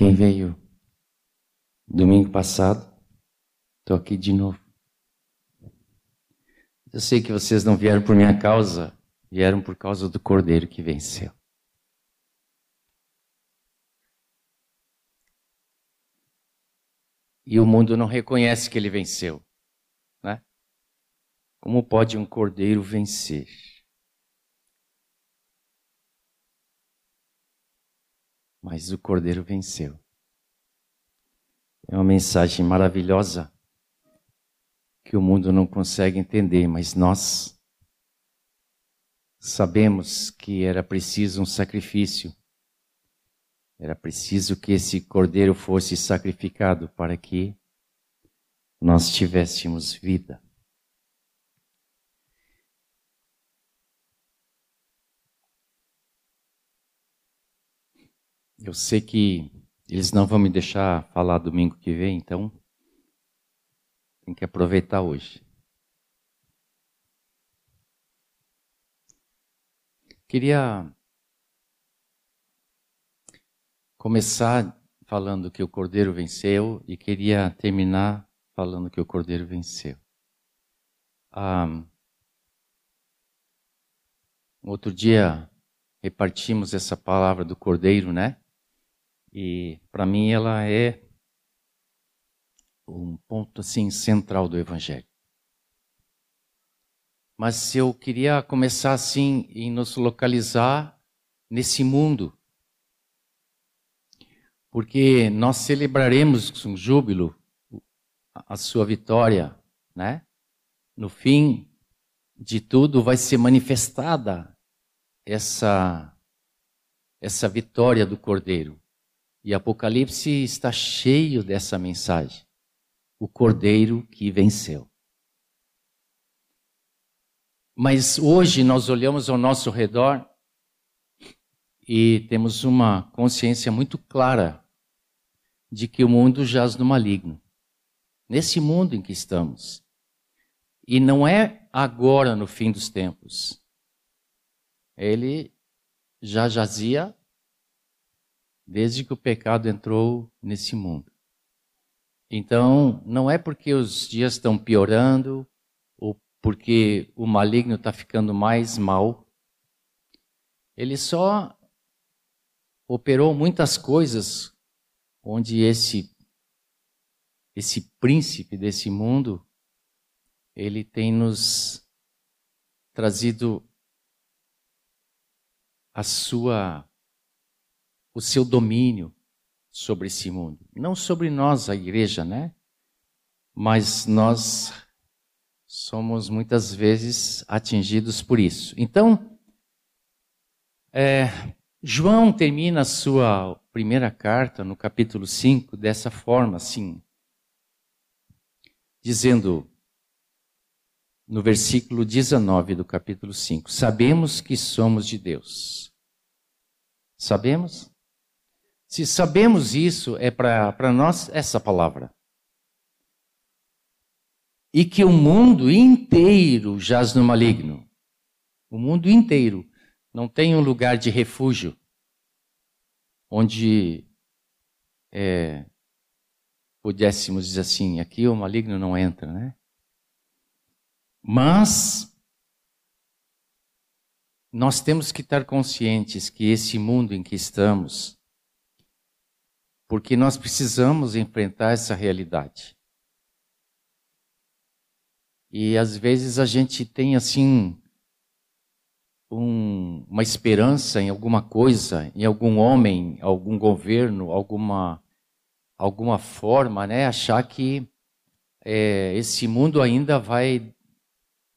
Quem veio domingo passado, estou aqui de novo. Eu sei que vocês não vieram por minha causa, vieram por causa do Cordeiro que venceu. E o mundo não reconhece que ele venceu. Né? Como pode um cordeiro vencer? Mas o cordeiro venceu. É uma mensagem maravilhosa que o mundo não consegue entender, mas nós sabemos que era preciso um sacrifício. Era preciso que esse cordeiro fosse sacrificado para que nós tivéssemos vida. Eu sei que eles não vão me deixar falar domingo que vem, então tem que aproveitar hoje. Queria começar falando que o Cordeiro venceu e queria terminar falando que o Cordeiro venceu. Ah, outro dia repartimos essa palavra do Cordeiro, né? E para mim ela é um ponto assim central do evangelho. Mas eu queria começar assim em nos localizar nesse mundo. Porque nós celebraremos com júbilo a sua vitória, né? No fim de tudo vai ser manifestada essa essa vitória do Cordeiro. E Apocalipse está cheio dessa mensagem. O cordeiro que venceu. Mas hoje nós olhamos ao nosso redor e temos uma consciência muito clara de que o mundo jaz no maligno. Nesse mundo em que estamos. E não é agora no fim dos tempos. Ele já jazia desde que o pecado entrou nesse mundo. Então, não é porque os dias estão piorando ou porque o maligno está ficando mais mal. Ele só operou muitas coisas onde esse esse príncipe desse mundo ele tem nos trazido a sua o seu domínio sobre esse mundo. Não sobre nós, a igreja, né? Mas nós somos muitas vezes atingidos por isso. Então, é, João termina a sua primeira carta, no capítulo 5, dessa forma, assim, dizendo, no versículo 19 do capítulo 5, sabemos que somos de Deus. Sabemos? Se sabemos isso, é para nós essa palavra. E que o mundo inteiro jaz no maligno. O mundo inteiro não tem um lugar de refúgio onde é, pudéssemos dizer assim: aqui o maligno não entra, né? Mas nós temos que estar conscientes que esse mundo em que estamos porque nós precisamos enfrentar essa realidade. E às vezes a gente tem assim um, uma esperança em alguma coisa, em algum homem, algum governo, alguma alguma forma, né? Achar que é, esse mundo ainda vai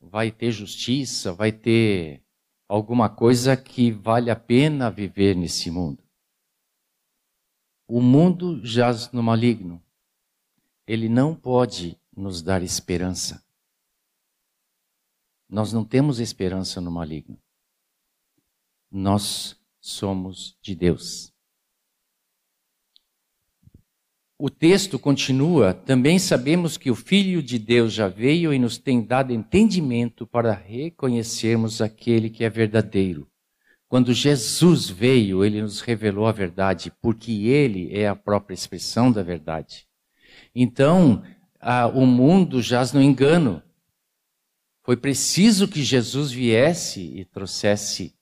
vai ter justiça, vai ter alguma coisa que vale a pena viver nesse mundo. O mundo jaz no maligno. Ele não pode nos dar esperança. Nós não temos esperança no maligno. Nós somos de Deus. O texto continua: também sabemos que o Filho de Deus já veio e nos tem dado entendimento para reconhecermos aquele que é verdadeiro Quando Jesus veio, ele nos revelou a verdade, porque ele é a própria expressão da verdade. Então, a, o mundo jaz no engano. Foi preciso que Jesus viesse e trouxesse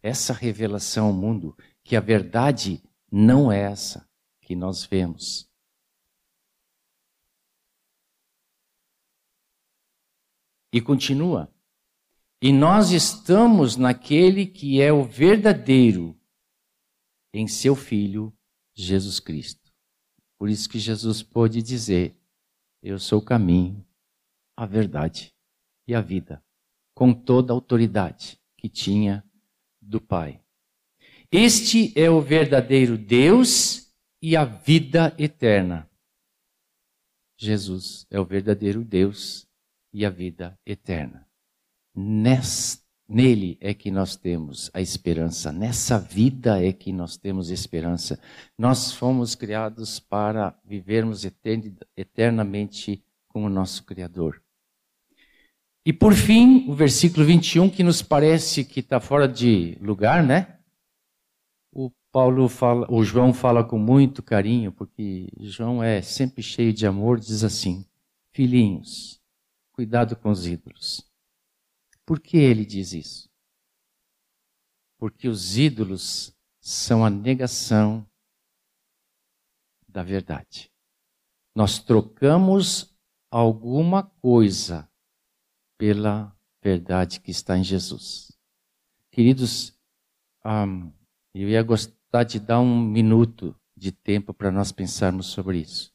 essa revelação ao mundo, que a verdade não é essa que nós vemos. E continua. E nós estamos naquele que é o verdadeiro em seu Filho, Jesus Cristo. Por isso que Jesus pôde dizer: Eu sou o caminho, a verdade e a vida, com toda a autoridade que tinha do Pai. Este é o verdadeiro Deus e a vida eterna. Jesus é o verdadeiro Deus e a vida eterna. Nele é que nós temos a esperança, nessa vida é que nós temos esperança. Nós fomos criados para vivermos eternamente com o nosso Criador. E por fim, o versículo 21, que nos parece que está fora de lugar, né? O Paulo fala, o João fala com muito carinho, porque João é sempre cheio de amor, diz assim: Filhinhos, cuidado com os ídolos. Por que ele diz isso? Porque os ídolos são a negação da verdade. Nós trocamos alguma coisa pela verdade que está em Jesus. Queridos, eu ia gostar de dar um minuto de tempo para nós pensarmos sobre isso.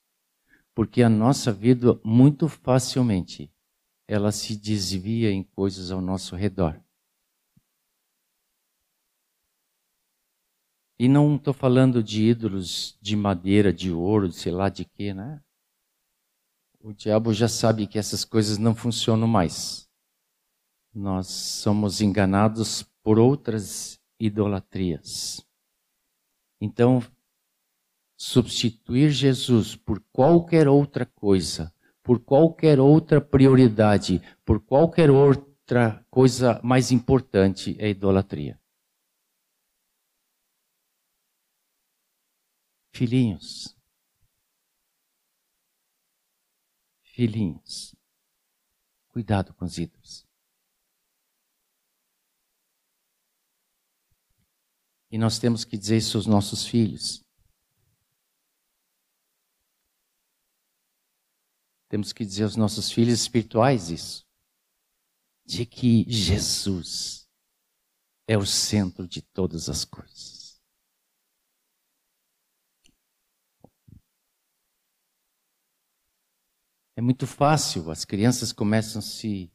Porque a nossa vida, muito facilmente, ela se desvia em coisas ao nosso redor. E não estou falando de ídolos de madeira, de ouro, sei lá de quê, né? o diabo já sabe que essas coisas não funcionam mais. Nós somos enganados por outras idolatrias. Então, substituir Jesus por qualquer outra coisa, por qualquer outra prioridade, por qualquer outra coisa mais importante é idolatria. Filhinhos, Filhinhos, cuidado com os ídolos. E nós temos que dizer isso aos nossos filhos. Temos que dizer aos nossos filhos espirituais isso. De que Jesus é o centro de todas as coisas. É muito fácil, as crianças começam a se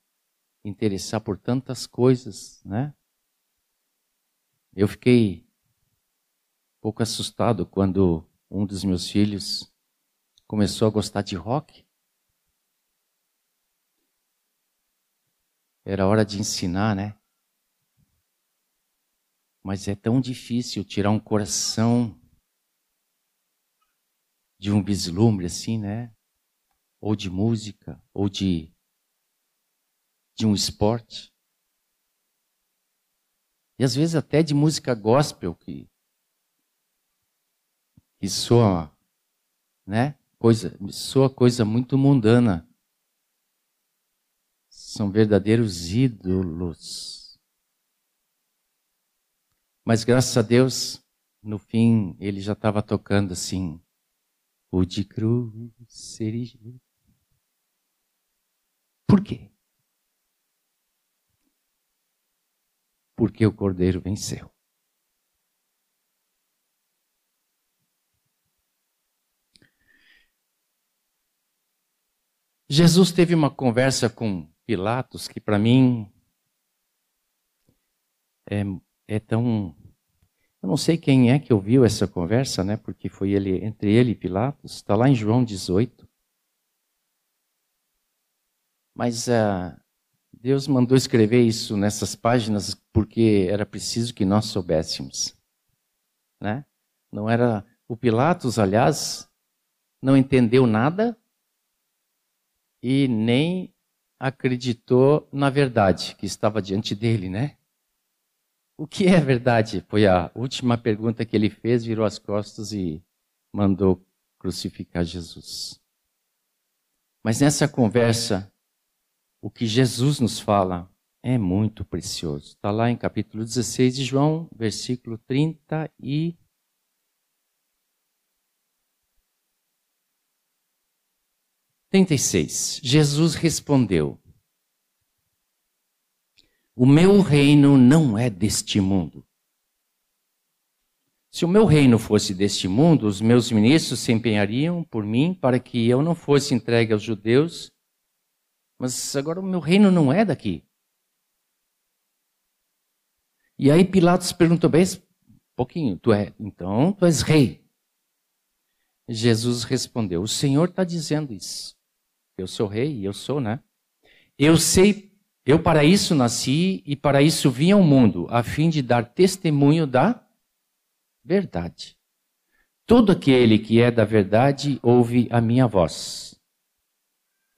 interessar por tantas coisas, né? Eu fiquei um pouco assustado quando um dos meus filhos começou a gostar de rock. Era hora de ensinar, né? Mas é tão difícil tirar um coração de um vislumbre assim, né? ou de música, ou de, de um esporte. E às vezes até de música gospel que, que soa, né? Coisa, soa coisa muito mundana. São verdadeiros ídolos. Mas graças a Deus, no fim, ele já estava tocando assim. O de cruz seria por quê? Porque o cordeiro venceu. Jesus teve uma conversa com Pilatos que, para mim, é, é, tão. Eu não sei quem é que ouviu essa conversa, né? Porque foi ele entre ele e Pilatos. Está lá em João 18. Mas uh, Deus mandou escrever isso nessas páginas porque era preciso que nós soubéssemos. Né? Não era. O Pilatos, aliás, não entendeu nada e nem acreditou na verdade que estava diante dele, né? O que é verdade? Foi a última pergunta que ele fez, virou as costas e mandou crucificar Jesus. Mas nessa conversa, o que Jesus nos fala é muito precioso. Está lá em capítulo 16 de João, versículo 30 e. Trinta e seis. Jesus respondeu: O meu reino não é deste mundo. Se o meu reino fosse deste mundo, os meus ministros se empenhariam por mim para que eu não fosse entregue aos judeus. Mas agora o meu reino não é daqui. E aí Pilatos perguntou bem, pouquinho, tu é, então tu és rei. Jesus respondeu, o Senhor está dizendo isso. Eu sou rei, eu sou, né? Eu sei, eu para isso nasci e para isso vim ao mundo, a fim de dar testemunho da verdade. Todo aquele que é da verdade ouve a minha voz.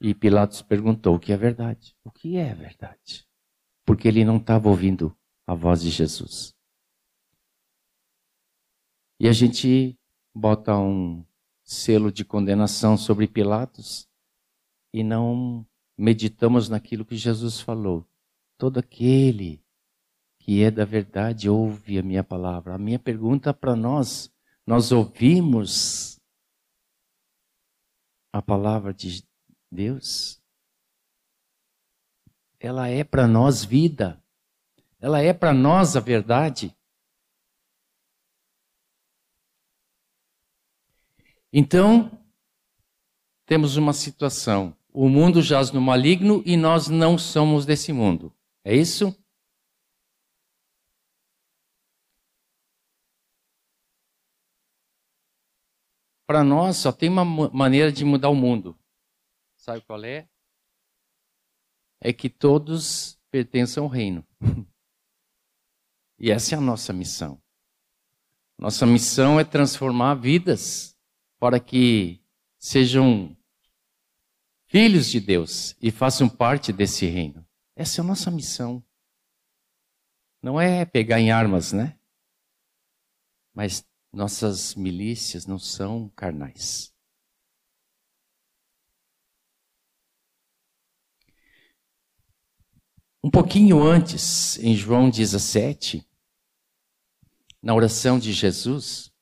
E Pilatos perguntou o que é verdade. O que é verdade? Porque ele não estava ouvindo a voz de Jesus. E a gente bota um selo de condenação sobre Pilatos e não meditamos naquilo que Jesus falou. Todo aquele que é da verdade ouve a minha palavra. A minha pergunta para nós, nós ouvimos a palavra de Deus? Ela é para nós vida. Ela é para nós a verdade. Então, temos uma situação. O mundo jaz no maligno e nós não somos desse mundo. É isso? Para nós só tem uma maneira de mudar o mundo. Sabe qual é? É que todos pertencem ao reino. E essa é a nossa missão. Nossa missão é transformar vidas para que sejam filhos de Deus e façam parte desse reino. Essa é a nossa missão. Não é pegar em armas, né? Mas nossas milícias não são carnais. Um pouquinho antes, em João 17, na oração de Jesus,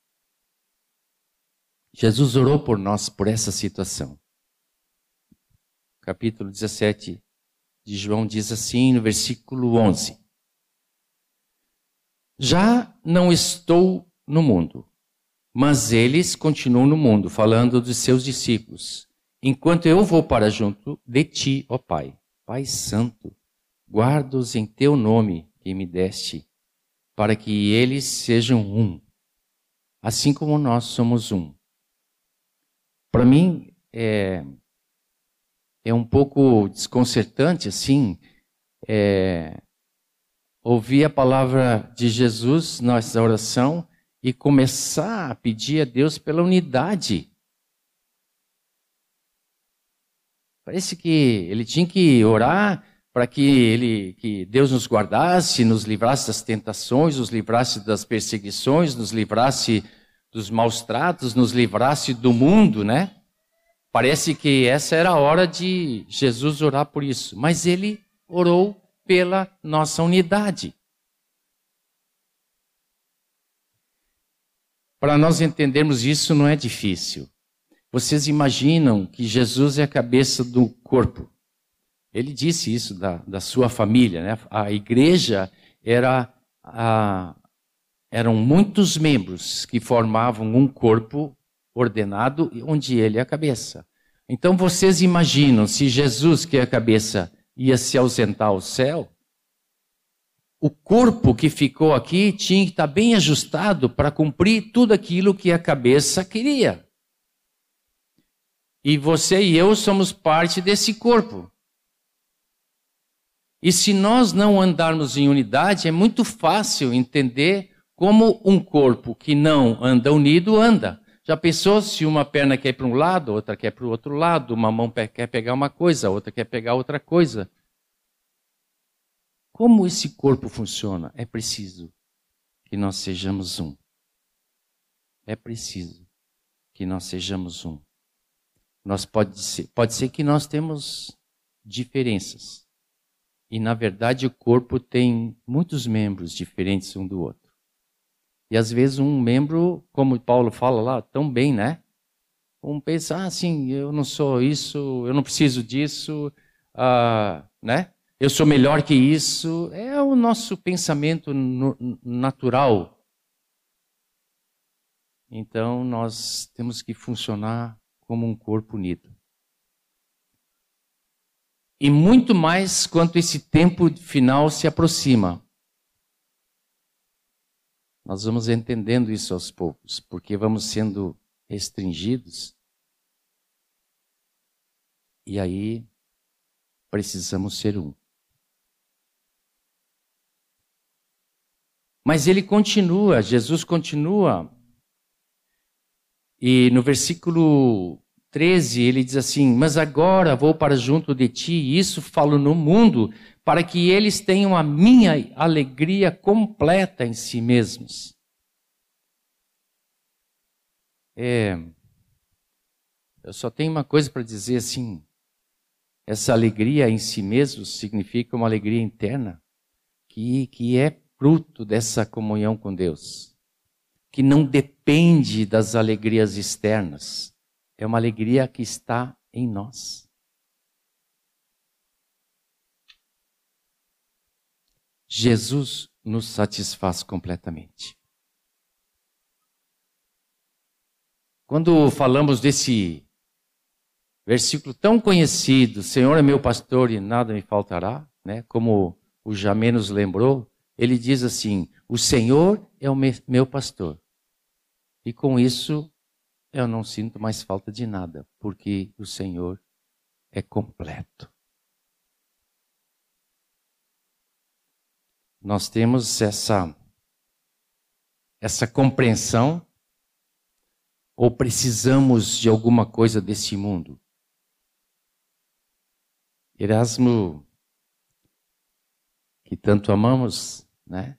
Jesus orou por nós por essa situação. Capítulo 17 de João diz assim no versículo 11: Já não estou no mundo, mas eles continuam no mundo, falando dos seus discípulos. Enquanto eu vou para junto de ti, ó Pai, Pai Santo, guarda-os em teu nome que me deste para que eles sejam um, assim como nós somos um. Para mim, é, é um pouco desconcertante, assim, é, ouvir a palavra de Jesus nessa oração e começar a pedir a Deus pela unidade. Parece que ele tinha que orar para que ele, que Deus nos guardasse, nos livrasse das tentações, nos livrasse das perseguições, nos livrasse dos maus tratos, nos livrasse do mundo, né? Parece que essa era a hora de Jesus orar por isso, mas ele orou pela nossa unidade. Para nós entendermos isso não é difícil. Vocês imaginam que Jesus é a cabeça do corpo. Ele disse isso da, da sua família. Né? A igreja era a, eram muitos membros que formavam um corpo ordenado, onde ele é a cabeça. Então vocês imaginam se Jesus, que é a cabeça, ia se ausentar ao céu? O corpo que ficou aqui tinha que estar bem ajustado para cumprir tudo aquilo que a cabeça queria. E você e eu somos parte desse corpo. E se nós não andarmos em unidade, é muito fácil entender como um corpo que não anda unido anda. Já pensou se uma perna quer ir para um lado, outra quer para o outro lado, uma mão quer pegar uma coisa, outra quer pegar outra coisa? Como esse corpo funciona? É preciso que nós sejamos um. É preciso que nós sejamos um. Nós pode ser, pode ser que nós temos diferenças. E na verdade o corpo tem muitos membros diferentes um do outro. E às vezes um membro, como Paulo fala lá, tão bem, né? Um pensa, ah, assim, eu não sou isso, eu não preciso disso, ah, né? eu sou melhor que isso, é o nosso pensamento natural. Então nós temos que funcionar como um corpo unido. E muito mais quanto esse tempo final se aproxima. Nós vamos entendendo isso aos poucos, porque vamos sendo restringidos. E aí precisamos ser um. Mas ele continua, Jesus continua. E no versículo 13 ele diz assim: Mas agora vou para junto de ti, e isso falo no mundo, para que eles tenham a minha alegria completa em si mesmos. É, eu só tenho uma coisa para dizer assim: essa alegria em si mesmo significa uma alegria interna, que, que é fruto dessa comunhão com Deus, que não depende das alegrias externas, é uma alegria que está em nós. Jesus nos satisfaz completamente. Quando falamos desse versículo tão conhecido, Senhor é meu pastor e nada me faltará, né? Como o Jamé nos lembrou, ele diz assim: O Senhor é o meu pastor. E com isso eu não sinto mais falta de nada, porque o Senhor é completo. Nós temos essa essa compreensão ou precisamos de alguma coisa desse mundo? Erasmo, que tanto amamos, né?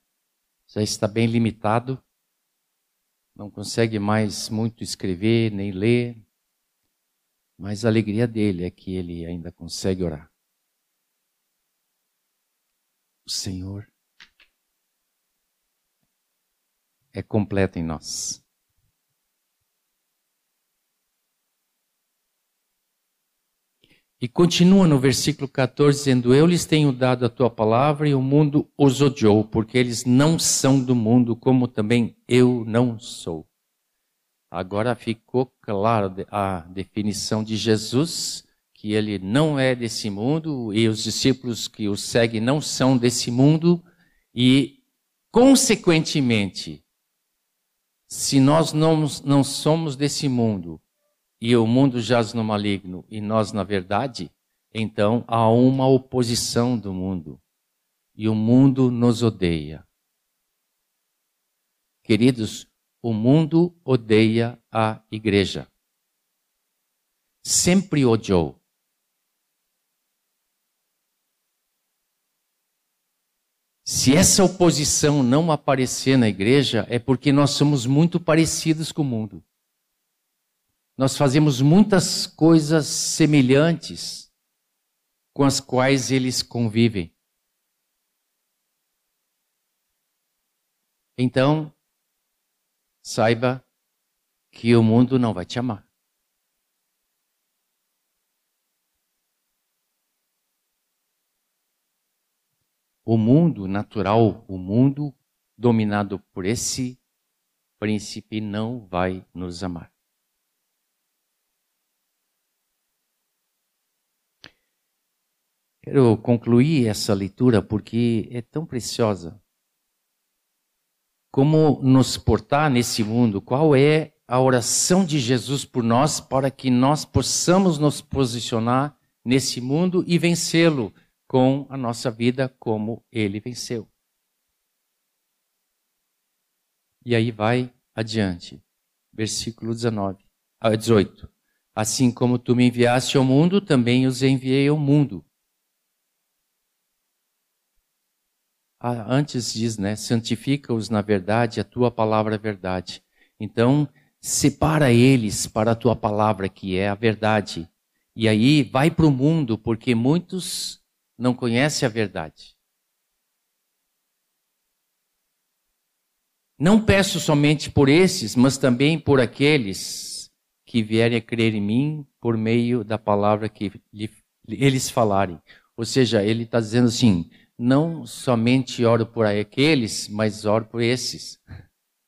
Já está bem limitado, não consegue mais muito escrever nem ler, mas a alegria dele é que ele ainda consegue orar. O Senhor é completo em nós. E continua no versículo 14 dizendo: Eu lhes tenho dado a tua palavra e o mundo os odiou, porque eles não são do mundo, como também eu não sou. Agora ficou clara a definição de Jesus, que ele não é desse mundo e os discípulos que o seguem não são desse mundo, e, consequentemente, se nós não, não somos desse mundo, e o mundo jaz no maligno e nós na verdade, então há uma oposição do mundo e o mundo nos odeia. Queridos, o mundo odeia a igreja. Sempre odiou. Se essa oposição não aparecer na igreja, é porque nós somos muito parecidos com o mundo nós fazemos muitas coisas semelhantes com as quais eles convivem. Então, saiba que o mundo não vai te amar. O mundo natural, o mundo dominado por esse príncipe, não vai nos amar. Quero concluir essa leitura porque é tão preciosa. Como nos portar nesse mundo? Qual é a oração de Jesus por nós para que nós possamos nos posicionar nesse mundo e vencê-lo com a nossa vida como ele venceu? E aí vai adiante, versículo 19, 18. Assim como tu me enviaste ao mundo, também os enviei ao mundo. Antes diz, né? Santifica-os na verdade, a tua palavra é verdade. Então, separa eles para a tua palavra, que é a verdade. E aí vai para o mundo, porque muitos não conhecem a verdade. Não peço somente por esses, mas também por aqueles que vierem a crer em mim por meio da palavra que eles falarem. Ou seja, ele está dizendo assim: não somente oro por aqueles, mas oro por esses.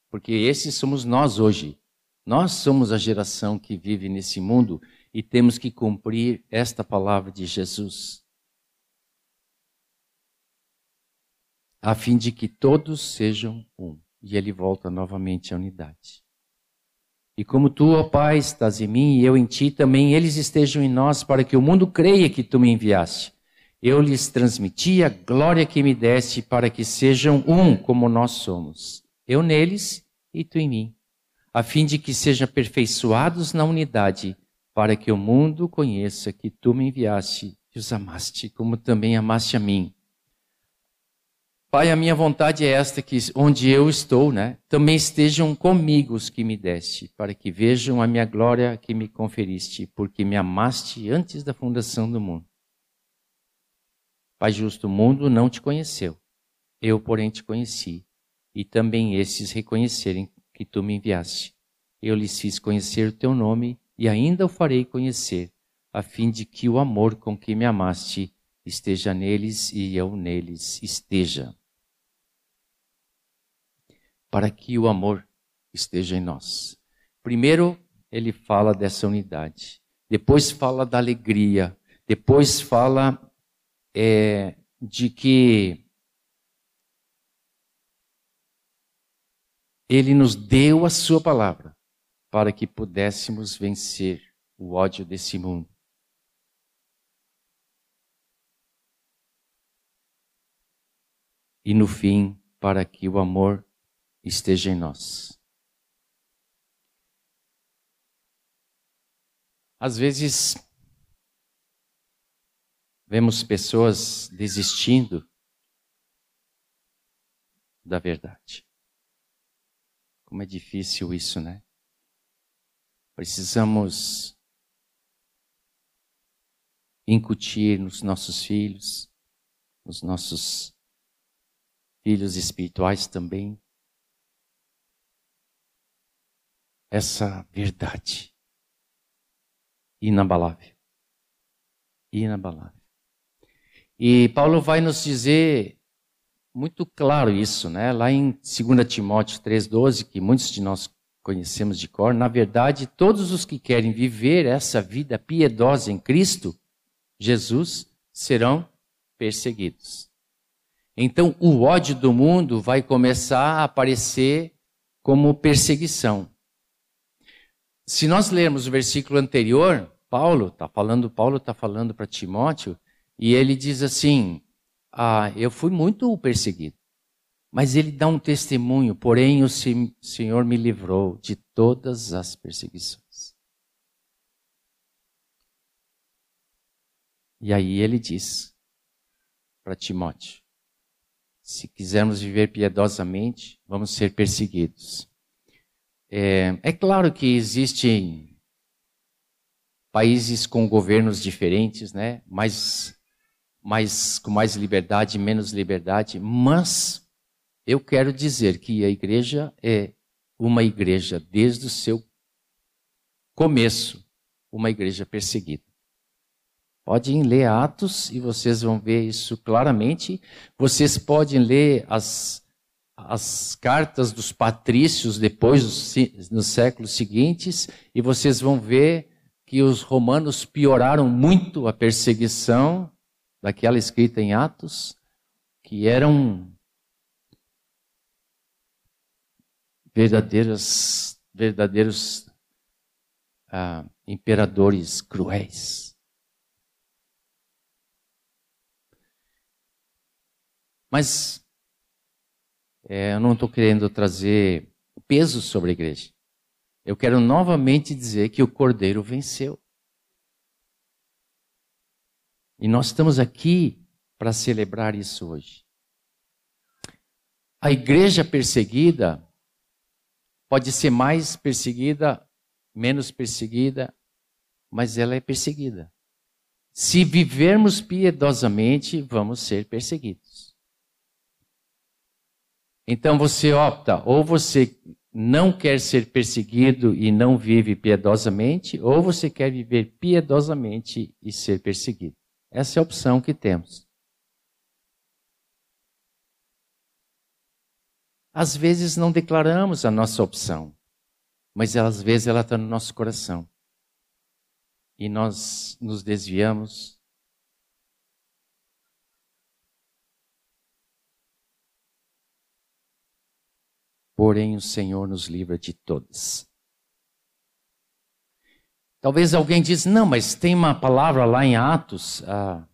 Porque esses somos nós hoje. Nós somos a geração que vive nesse mundo e temos que cumprir esta palavra de Jesus. A fim de que todos sejam um. E ele volta novamente à unidade. E como tu, ó Pai, estás em mim e eu em ti, também eles estejam em nós, para que o mundo creia que tu me enviaste. Eu lhes transmiti a glória que me deste, para que sejam um como nós somos. Eu neles e tu em mim, a fim de que sejam aperfeiçoados na unidade, para que o mundo conheça que tu me enviaste e os amaste, como também amaste a mim. Pai, a minha vontade é esta, que onde eu estou, né, também estejam comigo os que me deste, para que vejam a minha glória que me conferiste, porque me amaste antes da fundação do mundo. Pai justo, o mundo não te conheceu, eu, porém, te conheci, e também esses reconhecerem que tu me enviaste. Eu lhes fiz conhecer o teu nome, e ainda o farei conhecer, a fim de que o amor com que me amaste esteja neles e eu neles esteja para que o amor esteja em nós. Primeiro, ele fala dessa unidade. Depois fala da alegria. Depois fala é, de que ele nos deu a sua palavra para que pudéssemos vencer o ódio desse mundo. E no fim, para que o amor esteja em nós. Às vezes, vemos pessoas desistindo da verdade. Como é difícil isso, né? Precisamos incutir nos nossos filhos, nos nossos filhos espirituais também, essa verdade inabalável. Inabalável. E Paulo vai nos dizer muito claro isso, né? Lá em 2 Timóteo 3,12, que muitos de nós conhecemos de cor, na verdade, todos os que querem viver essa vida piedosa em Cristo, Jesus, serão perseguidos. Então, o ódio do mundo vai começar a aparecer como perseguição. Se nós lermos o versículo anterior, Paulo está falando, Paulo está falando para Timóteo, e ele diz assim: ah, eu fui muito perseguido. Mas ele dá um testemunho, porém o Senhor me livrou de todas as perseguições. E aí ele diz para Timóteo: se quisermos viver piedosamente, vamos ser perseguidos. É, é claro que existem países com governos diferentes, né? Mais, mais, com mais liberdade, menos liberdade, mas eu quero dizer que a igreja é uma igreja desde o seu começo, uma igreja perseguida. Podem ler Atos e vocês vão ver isso claramente. Vocês podem ler as as cartas dos patrícios depois, nos séculos seguintes, e vocês vão ver que os romanos pioraram muito a perseguição daquela escrita em Atos, que eram verdadeiros, verdadeiros ah, imperadores cruéis. Mas é, eu não estou querendo trazer peso sobre a igreja. Eu quero novamente dizer que o Cordeiro venceu. E nós estamos aqui para celebrar isso hoje. A igreja perseguida pode ser mais perseguida, menos perseguida, mas ela é perseguida. Se vivermos piedosamente, vamos ser perseguidos. Então você opta, ou você não quer ser perseguido e não vive piedosamente, ou você quer viver piedosamente e ser perseguido. Essa é a opção que temos. Às vezes não declaramos a nossa opção, mas às vezes ela está no nosso coração. E nós nos desviamos. Porém, o Senhor nos livra de todas. Talvez alguém diz, não, mas tem uma palavra lá em Atos, está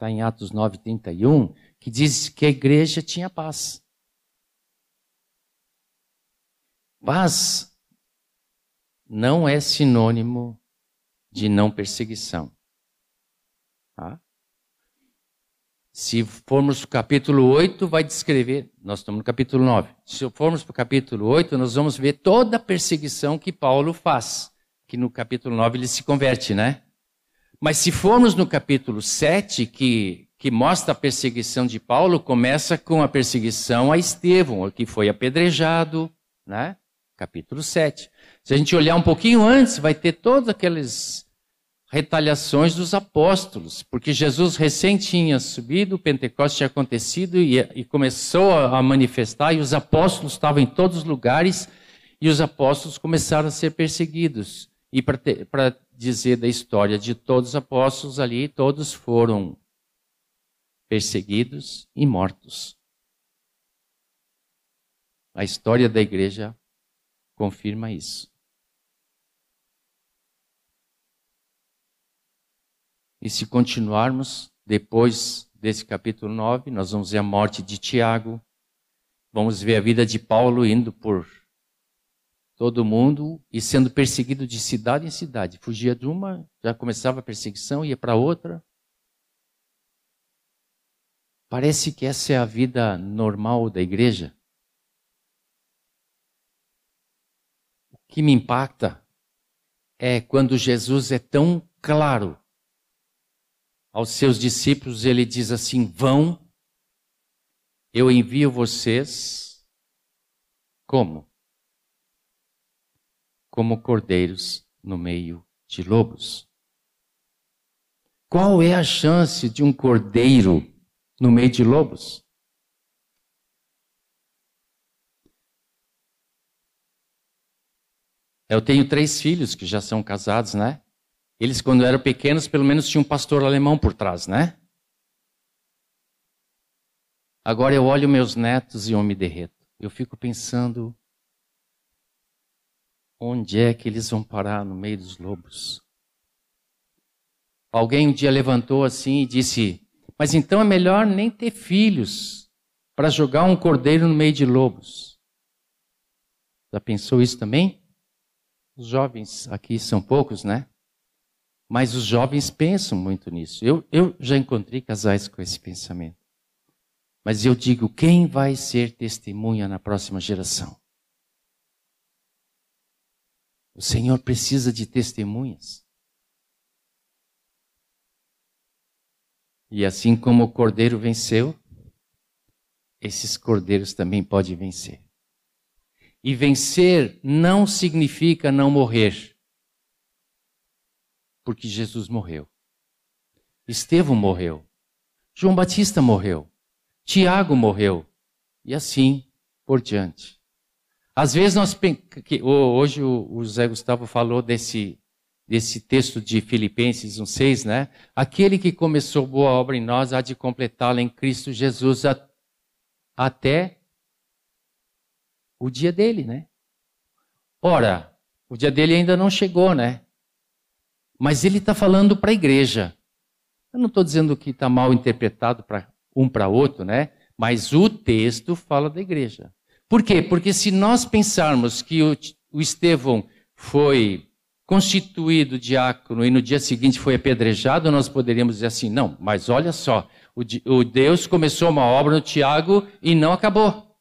ah, em Atos 9,31, que diz que a igreja tinha paz. Paz não é sinônimo de não perseguição. Tá? Se formos para o capítulo 8, vai descrever, nós estamos no capítulo 9. Se formos para o capítulo 8, nós vamos ver toda a perseguição que Paulo faz. Que no capítulo 9 ele se converte, né? Mas se formos no capítulo 7, que, que mostra a perseguição de Paulo, começa com a perseguição a Estevão, que foi apedrejado, né? capítulo 7. Se a gente olhar um pouquinho antes, vai ter todas aquelas retaliações dos apóstolos, porque Jesus recém tinha subido, o Pentecostes tinha acontecido e, e começou a manifestar, e os apóstolos estavam em todos os lugares, e os apóstolos começaram a ser perseguidos. E para dizer da história de todos os apóstolos ali, todos foram perseguidos e mortos. A história da igreja confirma isso. E se continuarmos, depois desse capítulo 9, nós vamos ver a morte de Tiago, vamos ver a vida de Paulo indo por todo mundo e sendo perseguido de cidade em cidade. Fugia de uma, já começava a perseguição, ia para outra. Parece que essa é a vida normal da igreja. que me impacta é quando Jesus é tão claro aos seus discípulos, ele diz assim: Vão, eu envio vocês como? Como cordeiros no meio de lobos. Qual é a chance de um cordeiro no meio de lobos? Eu tenho três filhos que já são casados, né? Eles, quando eram pequenos, pelo menos tinham um pastor alemão por trás, né? Agora eu olho meus netos e eu me derreto. Eu fico pensando: onde é que eles vão parar no meio dos lobos? Alguém um dia levantou assim e disse: Mas então é melhor nem ter filhos para jogar um cordeiro no meio de lobos. Já pensou isso também? Os jovens aqui são poucos, né? Mas os jovens pensam muito nisso. Eu, eu já encontrei casais com esse pensamento. Mas eu digo: quem vai ser testemunha na próxima geração? O Senhor precisa de testemunhas. E assim como o cordeiro venceu, esses cordeiros também podem vencer. E vencer não significa não morrer. Porque Jesus morreu. Estevão morreu. João Batista morreu. Tiago morreu. E assim por diante. Às vezes nós hoje o José Gustavo falou desse desse texto de Filipenses 1:6, né? Aquele que começou boa obra em nós há de completá-la em Cristo Jesus até o dia dele, né? Ora, o dia dele ainda não chegou, né? Mas ele está falando para a igreja. Eu não estou dizendo que está mal interpretado para um para outro, né? Mas o texto fala da igreja. Por quê? Porque se nós pensarmos que o, o Estevão foi constituído diácono e no dia seguinte foi apedrejado, nós poderíamos dizer assim: não, mas olha só, o, o Deus começou uma obra no Tiago e não acabou.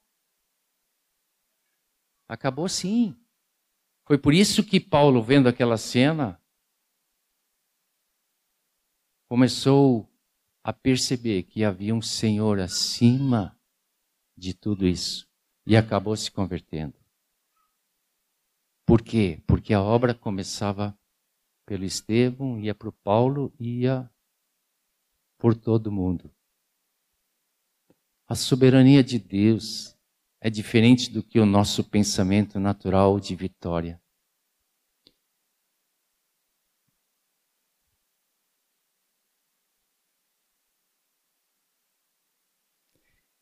Acabou sim. Foi por isso que Paulo, vendo aquela cena, começou a perceber que havia um Senhor acima de tudo isso e acabou se convertendo. Por quê? Porque a obra começava pelo Estevão, ia para o Paulo, ia por todo mundo. A soberania de Deus é diferente do que o nosso pensamento natural de vitória.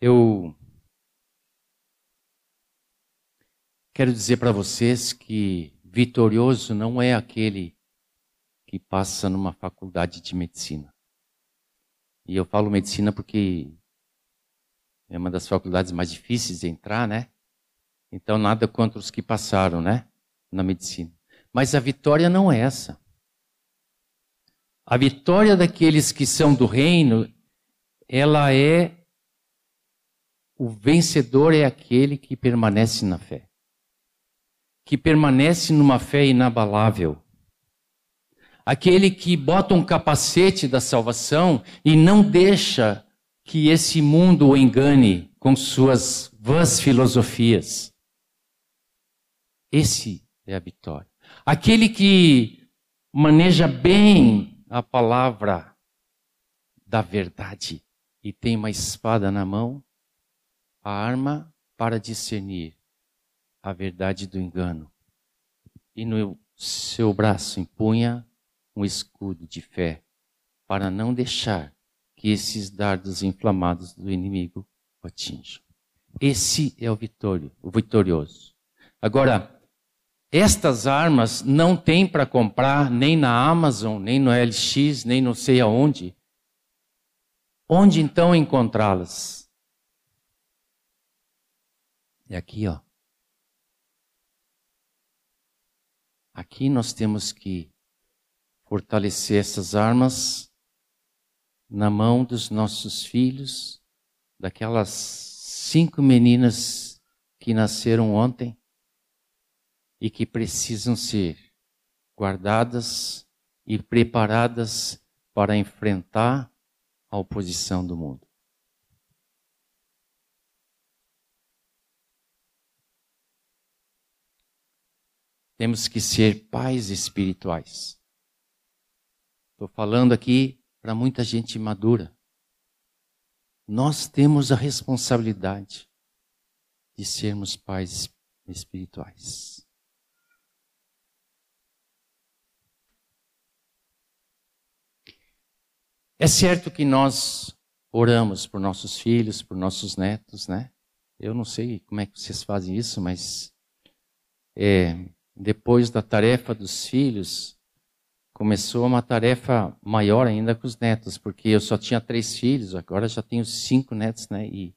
Eu quero dizer para vocês que vitorioso não é aquele que passa numa faculdade de medicina. E eu falo medicina porque é uma das faculdades mais difíceis de entrar, né? Então, nada contra os que passaram, né? Na medicina. Mas a vitória não é essa. A vitória daqueles que são do reino, ela é o vencedor é aquele que permanece na fé. Que permanece numa fé inabalável. Aquele que bota um capacete da salvação e não deixa que esse mundo o engane com suas vãs filosofias. Esse é a vitória. Aquele que maneja bem a palavra da verdade e tem uma espada na mão a arma para discernir a verdade do engano. E no seu braço empunha um escudo de fé para não deixar que esses dardos inflamados do inimigo o atinjam. Esse é o vitório, o vitorioso. Agora, estas armas não tem para comprar nem na Amazon, nem no LX, nem não sei aonde. Onde então encontrá-las? É aqui, ó. Aqui nós temos que fortalecer essas armas na mão dos nossos filhos, daquelas cinco meninas que nasceram ontem e que precisam ser guardadas e preparadas para enfrentar a oposição do mundo. Temos que ser pais espirituais. Estou falando aqui para muita gente madura. Nós temos a responsabilidade de sermos pais espirituais. É certo que nós oramos por nossos filhos, por nossos netos, né? Eu não sei como é que vocês fazem isso, mas é, depois da tarefa dos filhos, começou uma tarefa maior ainda com os netos, porque eu só tinha três filhos, agora já tenho cinco netos, né? E,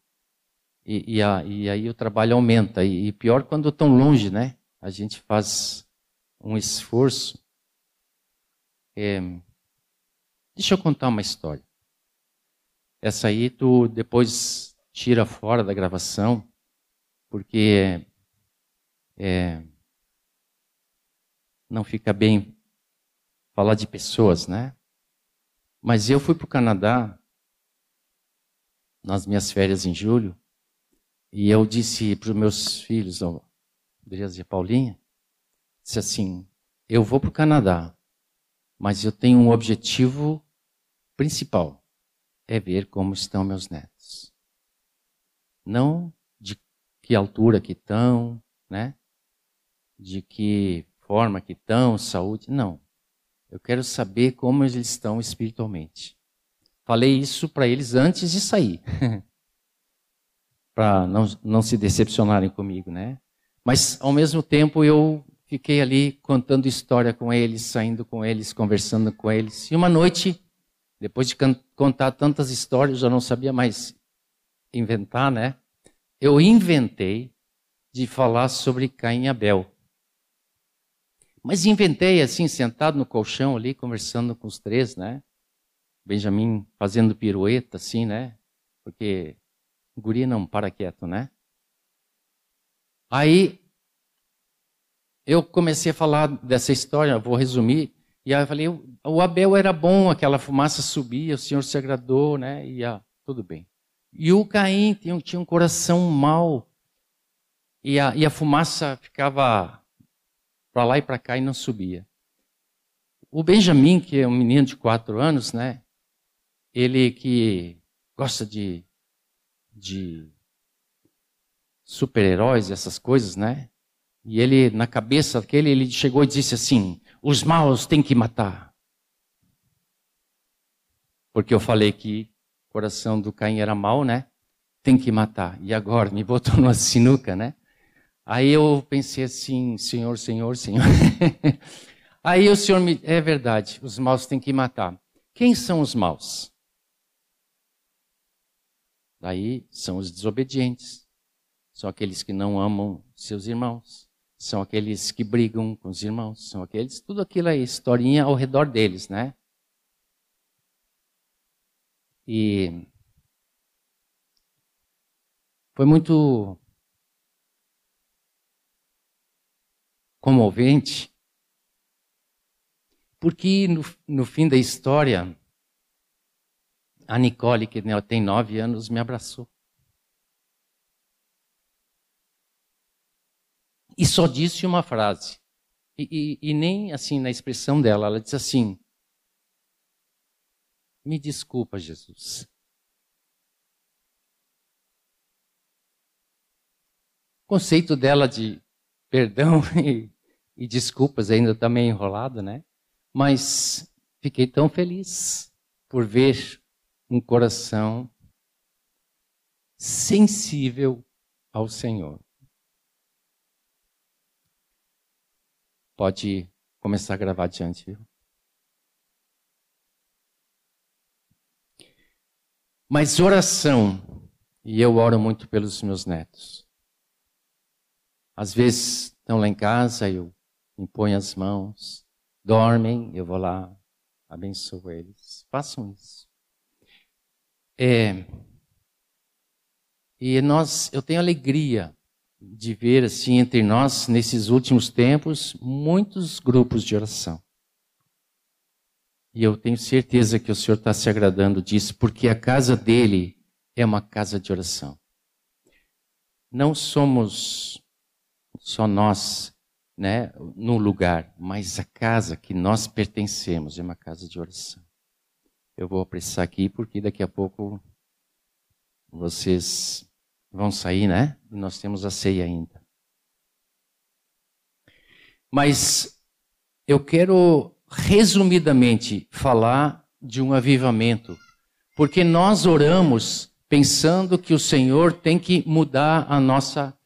e, e, a, e aí o trabalho aumenta. E, e pior quando estão longe, né? A gente faz um esforço. É... Deixa eu contar uma história. Essa aí tu depois tira fora da gravação, porque é, não fica bem falar de pessoas, né? Mas eu fui para o Canadá nas minhas férias em julho e eu disse para os meus filhos, Andreas e Paulinha, disse assim: eu vou para o Canadá, mas eu tenho um objetivo principal, é ver como estão meus netos. Não de que altura que estão, né? De que forma que estão, saúde. Não. Eu quero saber como eles estão espiritualmente. Falei isso para eles antes de sair. para não, não se decepcionarem comigo, né? Mas, ao mesmo tempo, eu fiquei ali contando história com eles, saindo com eles, conversando com eles. E uma noite, depois de contar tantas histórias, eu já não sabia mais inventar, né? Eu inventei de falar sobre Caim e Abel. Mas inventei assim, sentado no colchão ali, conversando com os três, né? Benjamin fazendo pirueta, assim, né? Porque guri não para quieto, né? Aí eu comecei a falar dessa história, vou resumir, e aí eu falei, o Abel era bom, aquela fumaça subia, o Senhor se agradou, né? E ah, tudo bem. E o Caim tinha, um coração mau, e a, e a fumaça ficava para lá e para cá e não subia. O Benjamin, que é um menino de quatro anos, né? Ele que gosta de, de super-heróis, essas coisas, né? E ele, na cabeça daquele, ele chegou e disse assim: os maus têm que matar. Porque eu falei que o coração do Caim era mau, né? Tem que matar. E agora? Me botou numa sinuca, né? Aí eu pensei assim, Senhor, Senhor, Senhor. Aí o Senhor me. É verdade, os maus têm que matar. Quem são os maus? Daí são os desobedientes. São aqueles que não amam seus irmãos são aqueles que brigam com os irmãos, são aqueles, tudo aquilo é historinha ao redor deles, né? E foi muito comovente, porque no, no fim da história, a Nicole, que tem nove anos, me abraçou. e só disse uma frase. E, e, e, nem assim na expressão dela, ela disse assim: Me desculpa, Jesus. Conceito dela de perdão e, e desculpas ainda está meio enrolado, né? Mas fiquei tão feliz por ver um coração sensível ao Senhor. Pode começar a gravar adiante, viu? Mas oração, e eu oro muito pelos meus netos. Às vezes estão lá em casa, eu imponho as mãos, dormem, eu vou lá, abençoo eles. Façam isso. É, e nós, eu tenho alegria de ver assim entre nós nesses últimos tempos muitos grupos de oração. E eu tenho certeza que o Senhor está se agradando disso, porque a casa dele é uma casa de oração. Não somos só nós, né, no lugar, mas a casa que nós pertencemos é uma casa de oração. Eu vou apressar aqui porque daqui a pouco vocês vão sair, né? E nós temos a ceia ainda. Mas eu quero resumidamente falar de um avivamento, porque nós oramos pensando que o Senhor tem que mudar a nossa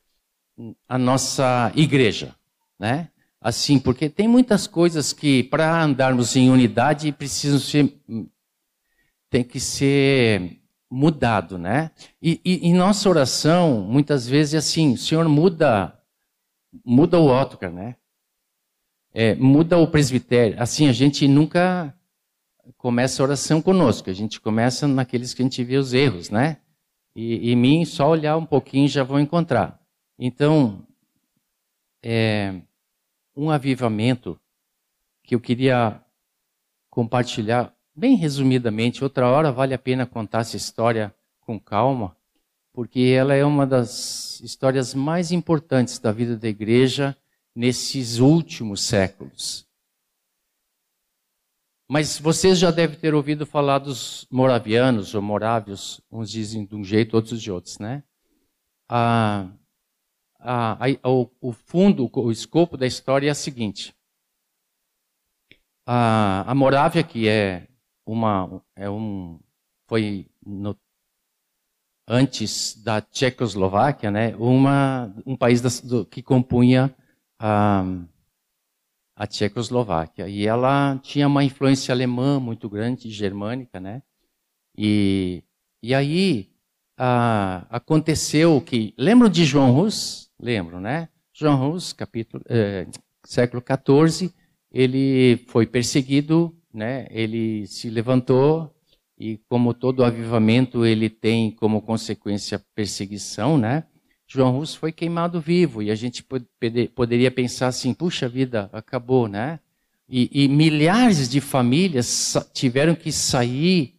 a nossa igreja, né? Assim, porque tem muitas coisas que para andarmos em unidade precisam ser tem que ser mudado, né? E, nossa oração, muitas vezes, é assim, Senhor, muda, muda o Otcar, né? É, muda o presbitério. Assim, a gente nunca começa a oração conosco, a gente começa naqueles que a gente vê os erros, né? E, e mim, só olhar um pouquinho já vou encontrar. Então, é, um avivamento que eu queria compartilhar Bem resumidamente, outra hora vale a pena contar essa história com calma, porque ela é uma das histórias mais importantes da vida da igreja nesses últimos séculos. Mas vocês já devem ter ouvido falar dos moravianos ou morávios, uns dizem de um jeito, outros de outros, né? A, a, a, o, o fundo, o escopo da história é a seguinte. A, a Morávia, que é uma é um foi no, antes da Tchecoslováquia, né, uma um país das, do, que compunha a, a Tchecoslováquia e ela tinha uma influência alemã muito grande, germânica, né? E e aí aconteceu que lembram de João Rus? Lembro, né? João Rus, capítulo eh, século 14, ele foi perseguido né, ele se levantou e como todo avivamento ele tem como consequência perseguição, né? João Russo foi queimado vivo e a gente poderia pensar assim: puxa vida, acabou, né? E, e milhares de famílias tiveram que sair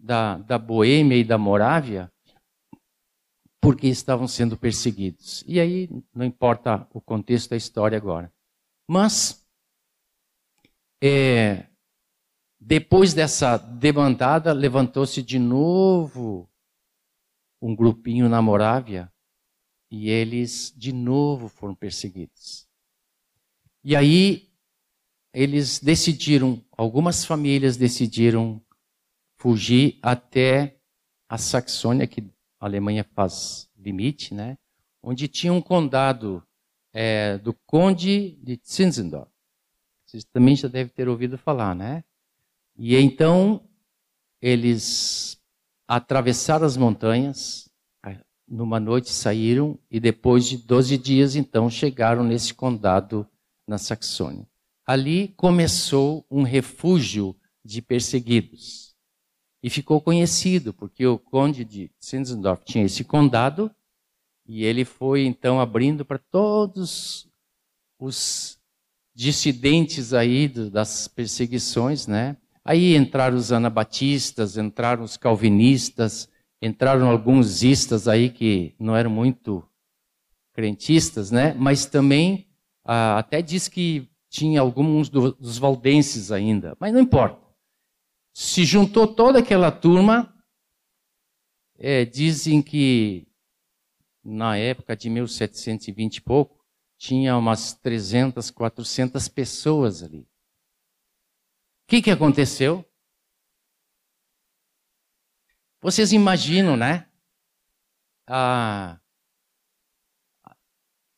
da, da Boêmia e da Morávia porque estavam sendo perseguidos. E aí, não importa o contexto da história agora. Mas, é, depois dessa demandada, levantou-se de novo um grupinho na Morávia e eles de novo foram perseguidos. E aí eles decidiram, algumas famílias decidiram fugir até a Saxônia, que a Alemanha faz limite, né? onde tinha um condado é, do Conde de Zinzendorf. Vocês também já devem ter ouvido falar, né? E então eles atravessaram as montanhas, numa noite saíram e depois de 12 dias então chegaram nesse condado na Saxônia. Ali começou um refúgio de perseguidos. E ficou conhecido, porque o conde de Zinzendorf tinha esse condado, e ele foi então abrindo para todos os dissidentes aí das perseguições, né? Aí entraram os anabatistas, entraram os calvinistas, entraram alguns istas aí que não eram muito crentistas, né? Mas também ah, até diz que tinha alguns dos valdenses ainda, mas não importa se juntou toda aquela turma. É, dizem que na época de 1720 e pouco, tinha umas 300, 400 pessoas ali. O que, que aconteceu? Vocês imaginam, né? Ah,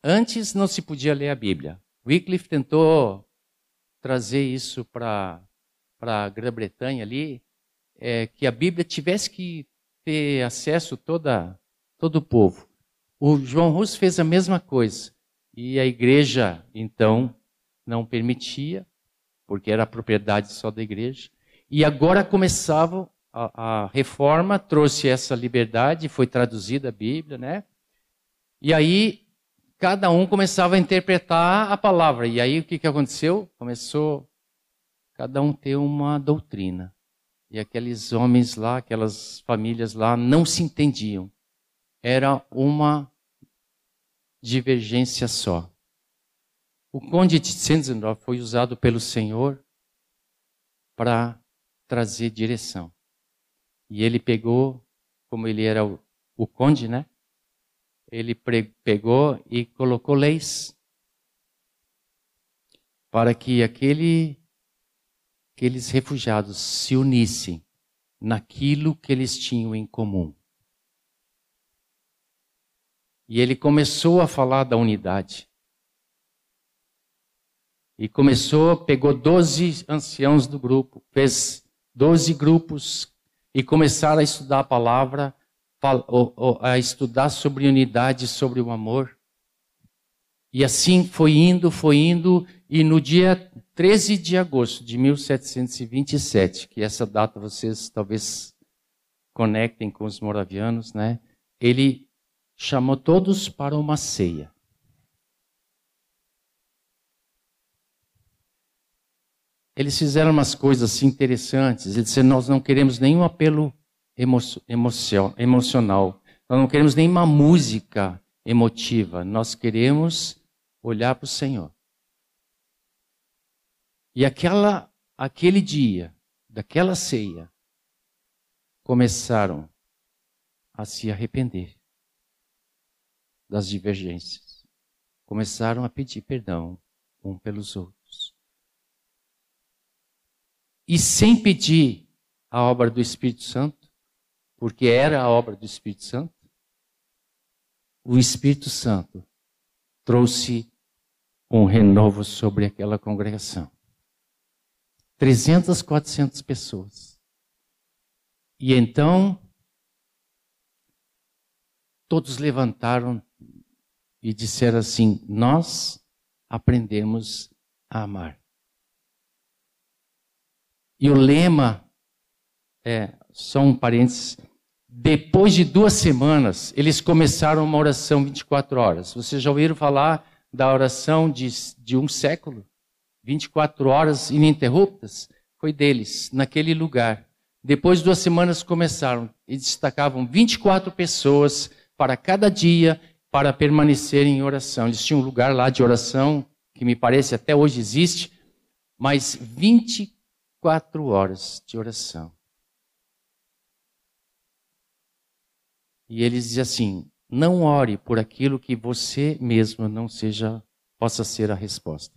antes não se podia ler a Bíblia. Wycliffe tentou trazer isso para para a Grã-Bretanha ali, é, que a Bíblia tivesse que ter acesso toda todo o povo. O João Russo fez a mesma coisa e a igreja então não permitia, porque era propriedade só da igreja. E agora começava a, a reforma, trouxe essa liberdade, foi traduzida a Bíblia, né? E aí cada um começava a interpretar a palavra. E aí o que, que aconteceu? Começou cada um ter uma doutrina. E aqueles homens lá, aquelas famílias lá, não se entendiam. Era uma divergência só. O conde de Zinzendorf foi usado pelo Senhor para trazer direção. E ele pegou, como ele era o, o conde, né? Ele pegou e colocou leis para que aquele aqueles refugiados se unissem naquilo que eles tinham em comum. E ele começou a falar da unidade. E começou, pegou 12 anciãos do grupo, fez 12 grupos e começaram a estudar a palavra, a estudar sobre unidade, sobre o amor. E assim foi indo, foi indo, e no dia 13 de agosto de 1727, que essa data vocês talvez conectem com os moravianos, né? Ele chamou todos para uma ceia. Eles fizeram umas coisas assim interessantes. Eles disseram: Nós não queremos nenhum apelo emo emocional, nós não queremos nenhuma música emotiva, nós queremos olhar para o Senhor. E aquela, aquele dia, daquela ceia, começaram a se arrepender das divergências. Começaram a pedir perdão um pelos outros. E sem pedir a obra do Espírito Santo, porque era a obra do Espírito Santo, o Espírito Santo trouxe um renovo sobre aquela congregação. 300, 400 pessoas. E então, todos levantaram e disseram assim: Nós aprendemos a amar. E o lema, é, só um parênteses, Depois de duas semanas, eles começaram uma oração 24 horas. Vocês já ouviram falar da oração de, de um século? 24 horas ininterruptas? Foi deles, naquele lugar. Depois de duas semanas começaram e destacavam 24 pessoas para cada dia para permanecer em oração. Eles tinham um lugar lá de oração que me parece até hoje existe, mas 24 horas de oração. E eles dizem assim: não ore por aquilo que você mesmo não seja, possa ser a resposta.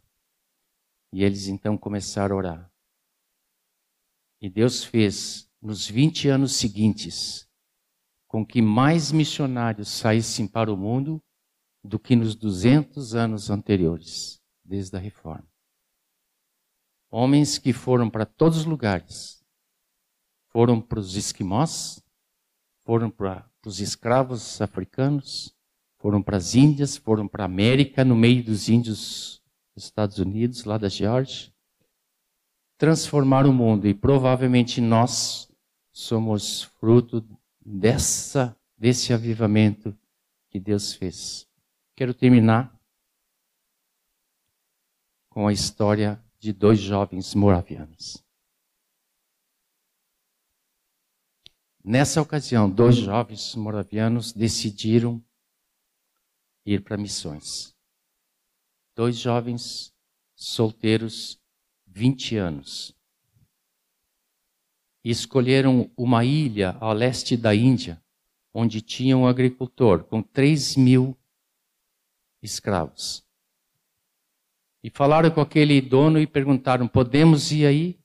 E eles então começaram a orar. E Deus fez, nos 20 anos seguintes, com que mais missionários saíssem para o mundo do que nos 200 anos anteriores, desde a reforma. Homens que foram para todos os lugares. Foram para os esquimós, foram para os escravos africanos, foram para as Índias, foram para a América, no meio dos índios dos Estados Unidos, lá da Geórgia. Transformaram o mundo e provavelmente nós somos fruto dessa desse avivamento que Deus fez. Quero terminar com a história de dois jovens moravianos. Nessa ocasião, dois jovens moravianos decidiram ir para missões. Dois jovens solteiros, 20 anos. E escolheram uma ilha ao leste da Índia, onde tinha um agricultor com 3 mil escravos. E falaram com aquele dono e perguntaram: podemos ir aí?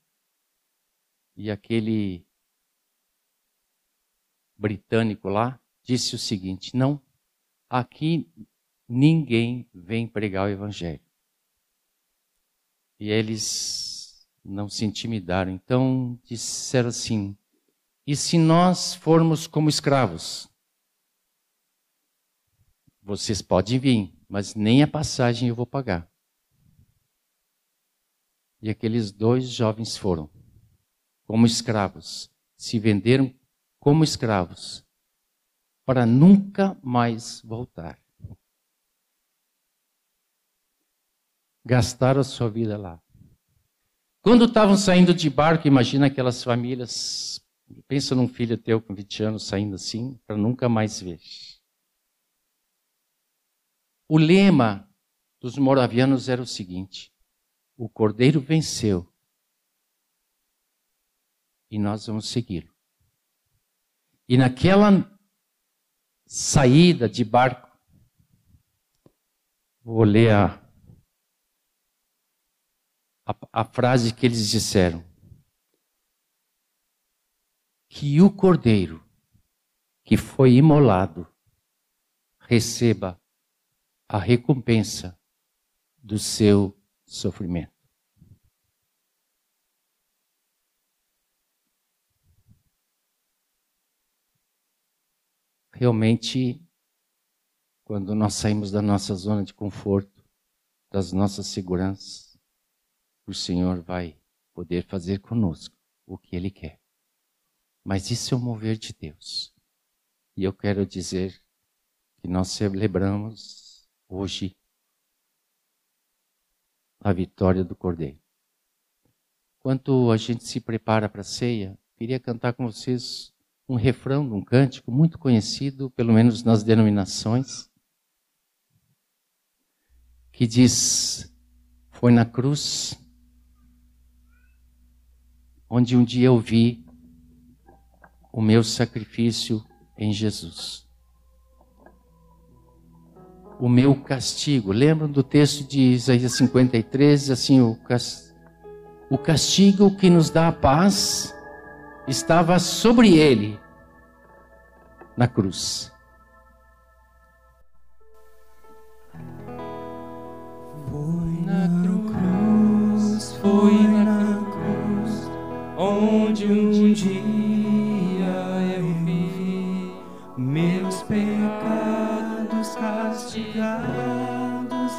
E aquele britânico lá disse o seguinte: não, aqui ninguém vem pregar o evangelho. E eles não se intimidaram. Então disseram assim: e se nós formos como escravos? Vocês podem vir, mas nem a passagem eu vou pagar. E aqueles dois jovens foram, como escravos, se venderam como escravos, para nunca mais voltar. Gastaram a sua vida lá. Quando estavam saindo de barco, imagina aquelas famílias. Pensa num filho teu com 20 anos saindo assim, para nunca mais ver. O lema dos moravianos era o seguinte: o cordeiro venceu e nós vamos segui-lo. E naquela saída de barco, vou ler a, a, a frase que eles disseram: que o cordeiro que foi imolado receba a recompensa do seu sofrimento. realmente, quando nós saímos da nossa zona de conforto, das nossas seguranças, o Senhor vai poder fazer conosco o que Ele quer. Mas isso é o mover de Deus. E eu quero dizer que nós celebramos hoje a vitória do Cordeiro. Enquanto a gente se prepara para a ceia, queria cantar com vocês um refrão de um cântico muito conhecido, pelo menos nas denominações, que diz: Foi na cruz onde um dia eu vi o meu sacrifício em Jesus. O meu castigo. Lembram do texto de Isaías 53? Assim, o, o castigo que nos dá a paz estava sobre ele na cruz. Foi na cruz, foi onde um dia eu vi meus pecados castigados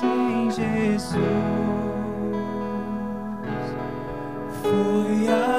em Jesus. Foi ali